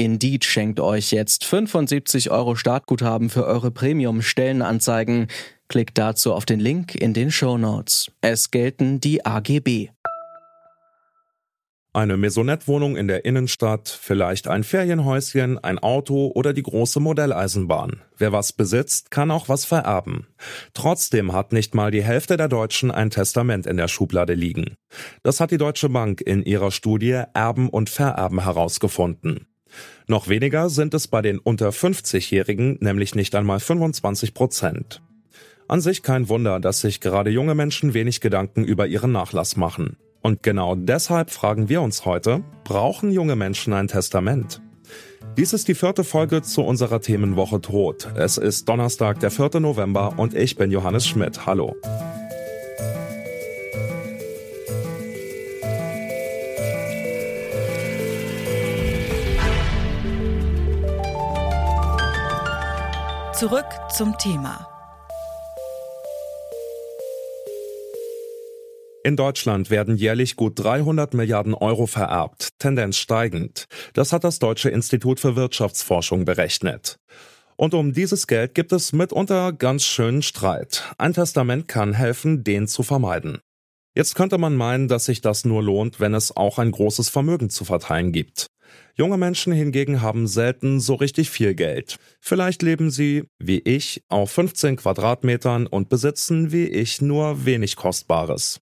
Indeed schenkt euch jetzt 75 Euro Startguthaben für eure Premium-Stellenanzeigen. Klickt dazu auf den Link in den Show Notes. Es gelten die AGB. Eine Maisonette-Wohnung in der Innenstadt, vielleicht ein Ferienhäuschen, ein Auto oder die große Modelleisenbahn. Wer was besitzt, kann auch was vererben. Trotzdem hat nicht mal die Hälfte der Deutschen ein Testament in der Schublade liegen. Das hat die Deutsche Bank in ihrer Studie Erben und Vererben herausgefunden. Noch weniger sind es bei den unter 50-Jährigen, nämlich nicht einmal 25 Prozent. An sich kein Wunder, dass sich gerade junge Menschen wenig Gedanken über ihren Nachlass machen. Und genau deshalb fragen wir uns heute, brauchen junge Menschen ein Testament? Dies ist die vierte Folge zu unserer Themenwoche Tod. Es ist Donnerstag, der 4. November und ich bin Johannes Schmidt. Hallo. Zurück zum Thema. In Deutschland werden jährlich gut 300 Milliarden Euro vererbt, Tendenz steigend. Das hat das Deutsche Institut für Wirtschaftsforschung berechnet. Und um dieses Geld gibt es mitunter ganz schönen Streit. Ein Testament kann helfen, den zu vermeiden. Jetzt könnte man meinen, dass sich das nur lohnt, wenn es auch ein großes Vermögen zu verteilen gibt. Junge Menschen hingegen haben selten so richtig viel Geld. Vielleicht leben sie, wie ich, auf 15 Quadratmetern und besitzen, wie ich, nur wenig Kostbares.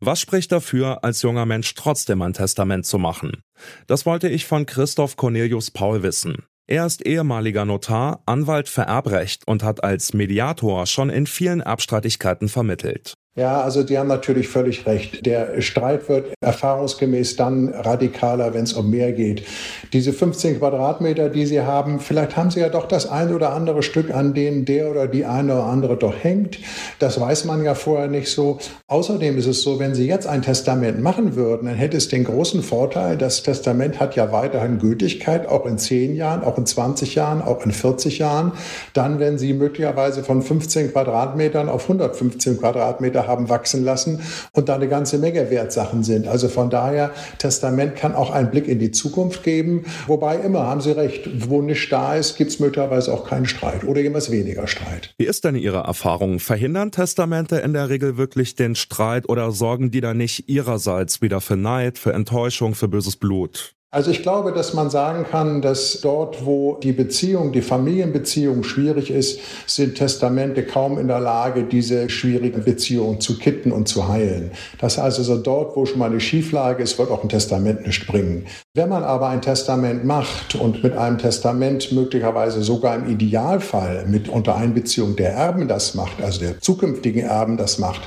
Was spricht dafür, als junger Mensch trotzdem ein Testament zu machen? Das wollte ich von Christoph Cornelius Paul wissen. Er ist ehemaliger Notar, Anwalt für Erbrecht und hat als Mediator schon in vielen Erbstreitigkeiten vermittelt. Ja, also die haben natürlich völlig recht. Der Streit wird erfahrungsgemäß dann radikaler, wenn es um mehr geht. Diese 15 Quadratmeter, die Sie haben, vielleicht haben Sie ja doch das ein oder andere Stück, an dem der oder die eine oder andere doch hängt. Das weiß man ja vorher nicht so. Außerdem ist es so, wenn Sie jetzt ein Testament machen würden, dann hätte es den großen Vorteil, das Testament hat ja weiterhin Gültigkeit, auch in 10 Jahren, auch in 20 Jahren, auch in 40 Jahren. Dann, wenn Sie möglicherweise von 15 Quadratmetern auf 115 Quadratmeter Kilometer haben wachsen lassen und da eine ganze Menge Wertsachen sind. Also von daher, Testament kann auch einen Blick in die Zukunft geben. Wobei immer, haben Sie recht, wo nicht da ist, gibt es möglicherweise auch keinen Streit oder jemals weniger Streit. Wie ist denn Ihre Erfahrung? Verhindern Testamente in der Regel wirklich den Streit oder sorgen die da nicht Ihrerseits wieder für Neid, für Enttäuschung, für böses Blut? Also ich glaube, dass man sagen kann, dass dort, wo die Beziehung, die Familienbeziehung schwierig ist, sind Testamente kaum in der Lage, diese schwierigen Beziehungen zu kitten und zu heilen. Das heißt also, dort, wo schon mal eine Schieflage ist, wird auch ein Testament nicht bringen. Wenn man aber ein Testament macht und mit einem Testament möglicherweise sogar im Idealfall mit unter Einbeziehung der Erben das macht, also der zukünftigen Erben das macht,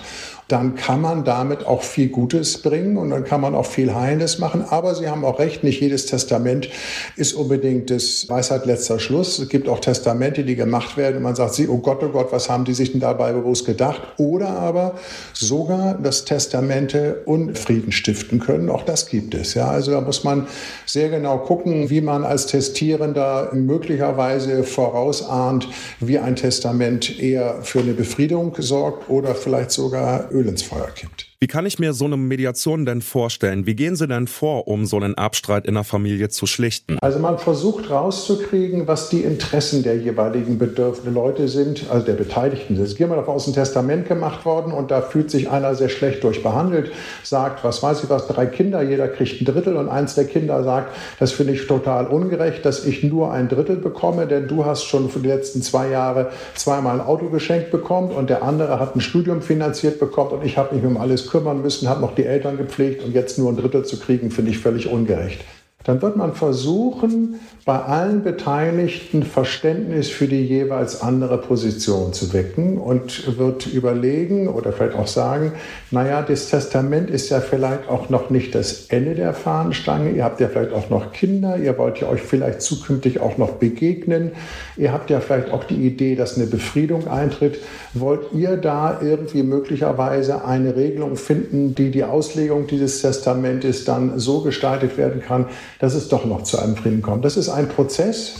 dann kann man damit auch viel Gutes bringen und dann kann man auch viel Heilendes machen. Aber Sie haben auch recht, nicht jedes Testament ist unbedingt das Weisheit letzter Schluss. Es gibt auch Testamente, die gemacht werden und man sagt, sie, oh Gott, oh Gott, was haben die sich denn dabei bewusst gedacht? Oder aber sogar, dass Testamente Unfrieden stiften können. Auch das gibt es. Ja, also da muss man sehr genau gucken, wie man als Testierender möglicherweise vorausahnt, wie ein Testament eher für eine Befriedung sorgt oder vielleicht sogar Öl ins Feuer kippt. Wie kann ich mir so eine Mediation denn vorstellen? Wie gehen Sie denn vor, um so einen Abstreit in der Familie zu schlichten? Also man versucht rauszukriegen, was die Interessen der jeweiligen bedürfenden Leute sind, also der Beteiligten. Jetzt gehen wir davon aus, ein Testament gemacht worden und da fühlt sich einer sehr schlecht durchbehandelt, sagt, was weiß ich was, drei Kinder, jeder kriegt ein Drittel und eins der Kinder sagt, das finde ich total ungerecht, dass ich nur ein Drittel bekomme, denn du hast schon für die letzten zwei Jahre zweimal ein Auto geschenkt bekommen und der andere hat ein Studium finanziert bekommen und ich habe mich um alles kümmern müssen, habe noch die Eltern gepflegt und jetzt nur ein Drittel zu kriegen, finde ich völlig ungerecht. Dann wird man versuchen, bei allen Beteiligten Verständnis für die jeweils andere Position zu wecken und wird überlegen oder vielleicht auch sagen, naja, das Testament ist ja vielleicht auch noch nicht das Ende der Fahnenstange. Ihr habt ja vielleicht auch noch Kinder, ihr wollt ja euch vielleicht zukünftig auch noch begegnen. Ihr habt ja vielleicht auch die Idee, dass eine Befriedung eintritt. Wollt ihr da irgendwie möglicherweise eine Regelung finden, die die Auslegung dieses Testamentes dann so gestaltet werden kann, dass es doch noch zu einem Frieden kommt? Das ist ein Prozess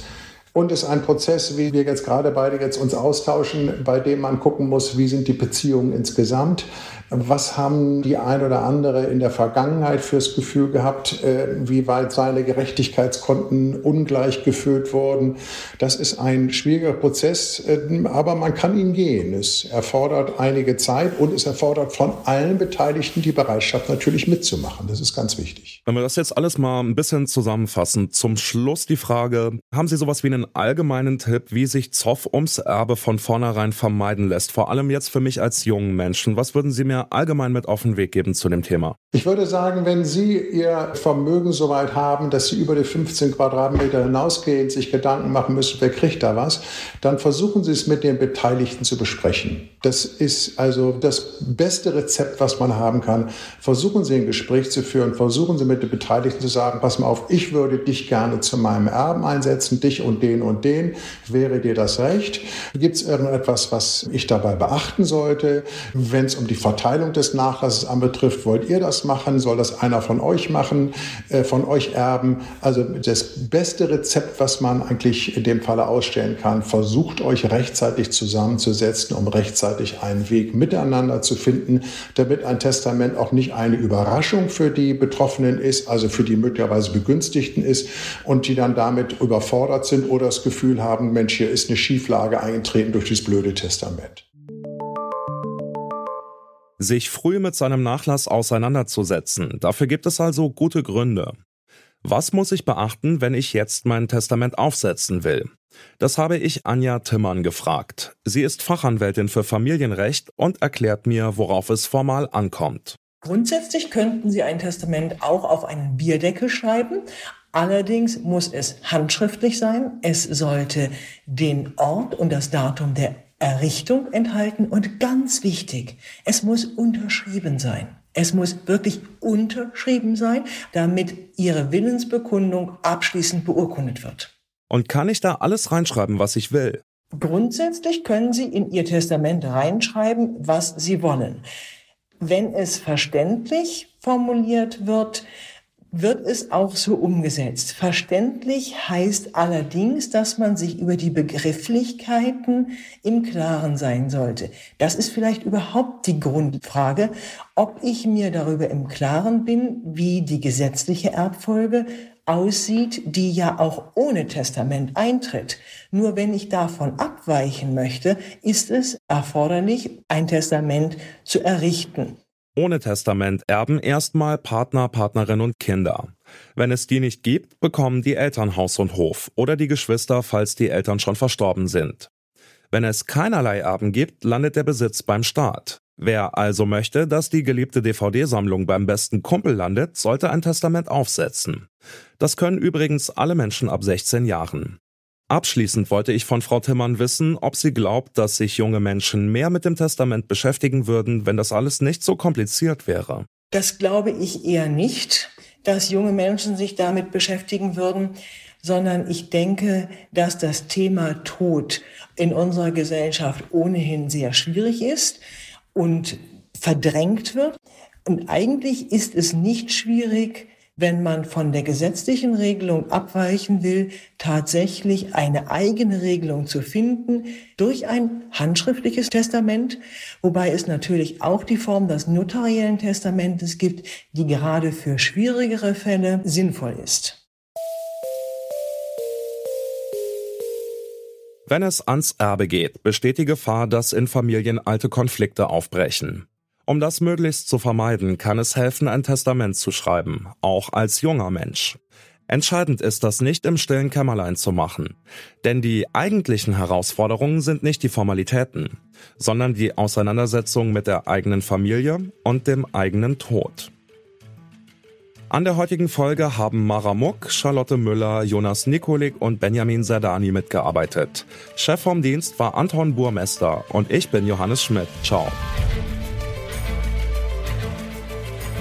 und ist ein Prozess, wie wir jetzt gerade beide jetzt uns austauschen, bei dem man gucken muss, wie sind die Beziehungen insgesamt. Was haben die ein oder andere in der Vergangenheit fürs Gefühl gehabt, äh, wie weit seine Gerechtigkeitskonten ungleich gefüllt wurden? Das ist ein schwieriger Prozess, äh, aber man kann ihn gehen. Es erfordert einige Zeit und es erfordert von allen Beteiligten die Bereitschaft natürlich mitzumachen. Das ist ganz wichtig. Wenn wir das jetzt alles mal ein bisschen zusammenfassen, zum Schluss die Frage, haben Sie sowas wie einen allgemeinen Tipp, wie sich Zoff ums Erbe von vornherein vermeiden lässt? Vor allem jetzt für mich als jungen Menschen. Was würden Sie mir allgemein mit auf den Weg geben zu dem Thema? Ich würde sagen, wenn Sie Ihr Vermögen soweit haben, dass Sie über die 15 Quadratmeter hinausgehen, sich Gedanken machen müssen, wer kriegt da was, dann versuchen Sie es mit den Beteiligten zu besprechen. Das ist also das beste Rezept, was man haben kann. Versuchen Sie ein Gespräch zu führen, versuchen Sie mit den Beteiligten zu sagen, pass mal auf, ich würde dich gerne zu meinem Erben einsetzen, dich und den und den. Wäre dir das recht? Gibt es irgendetwas, was ich dabei beachten sollte, wenn es um die Verteilung des Nachlasses anbetrifft? Wollt ihr das machen? Soll das einer von euch machen, äh, von euch erben? Also das beste Rezept, was man eigentlich in dem Falle ausstellen kann, versucht euch rechtzeitig zusammenzusetzen, um rechtzeitig einen Weg miteinander zu finden, damit ein Testament auch nicht eine Überraschung für die Betroffenen ist, also für die möglicherweise Begünstigten ist und die dann damit überfordert sind oder das Gefühl haben, Mensch, hier ist eine Schieflage eingetreten durch dieses blöde Testament. Sich früh mit seinem Nachlass auseinanderzusetzen, dafür gibt es also gute Gründe. Was muss ich beachten, wenn ich jetzt mein Testament aufsetzen will? Das habe ich Anja Timmern gefragt. Sie ist Fachanwältin für Familienrecht und erklärt mir, worauf es formal ankommt. Grundsätzlich könnten Sie ein Testament auch auf einen Bierdeckel schreiben. Allerdings muss es handschriftlich sein. Es sollte den Ort und das Datum der Errichtung enthalten und ganz wichtig, es muss unterschrieben sein. Es muss wirklich unterschrieben sein, damit Ihre Willensbekundung abschließend beurkundet wird. Und kann ich da alles reinschreiben, was ich will? Grundsätzlich können Sie in Ihr Testament reinschreiben, was Sie wollen. Wenn es verständlich formuliert wird, wird es auch so umgesetzt. Verständlich heißt allerdings, dass man sich über die Begrifflichkeiten im Klaren sein sollte. Das ist vielleicht überhaupt die Grundfrage, ob ich mir darüber im Klaren bin, wie die gesetzliche Erbfolge aussieht, die ja auch ohne Testament eintritt. Nur wenn ich davon abweichen möchte, ist es erforderlich, ein Testament zu errichten. Ohne Testament erben erstmal Partner, Partnerin und Kinder. Wenn es die nicht gibt, bekommen die Eltern Haus und Hof oder die Geschwister, falls die Eltern schon verstorben sind. Wenn es keinerlei Erben gibt, landet der Besitz beim Staat. Wer also möchte, dass die geliebte DVD-Sammlung beim besten Kumpel landet, sollte ein Testament aufsetzen. Das können übrigens alle Menschen ab 16 Jahren. Abschließend wollte ich von Frau Timmern wissen, ob sie glaubt, dass sich junge Menschen mehr mit dem Testament beschäftigen würden, wenn das alles nicht so kompliziert wäre. Das glaube ich eher nicht, dass junge Menschen sich damit beschäftigen würden, sondern ich denke, dass das Thema Tod in unserer Gesellschaft ohnehin sehr schwierig ist und verdrängt wird. Und eigentlich ist es nicht schwierig, wenn man von der gesetzlichen Regelung abweichen will, tatsächlich eine eigene Regelung zu finden durch ein handschriftliches Testament, wobei es natürlich auch die Form des notariellen Testamentes gibt, die gerade für schwierigere Fälle sinnvoll ist. Wenn es ans Erbe geht, besteht die Gefahr, dass in Familien alte Konflikte aufbrechen. Um das möglichst zu vermeiden, kann es helfen, ein Testament zu schreiben, auch als junger Mensch. Entscheidend ist das nicht im stillen Kämmerlein zu machen, denn die eigentlichen Herausforderungen sind nicht die Formalitäten, sondern die Auseinandersetzung mit der eigenen Familie und dem eigenen Tod. An der heutigen Folge haben Mara Muck, Charlotte Müller, Jonas Nikolik und Benjamin Serdani mitgearbeitet. Chef vom Dienst war Anton Burmester und ich bin Johannes Schmidt. Ciao.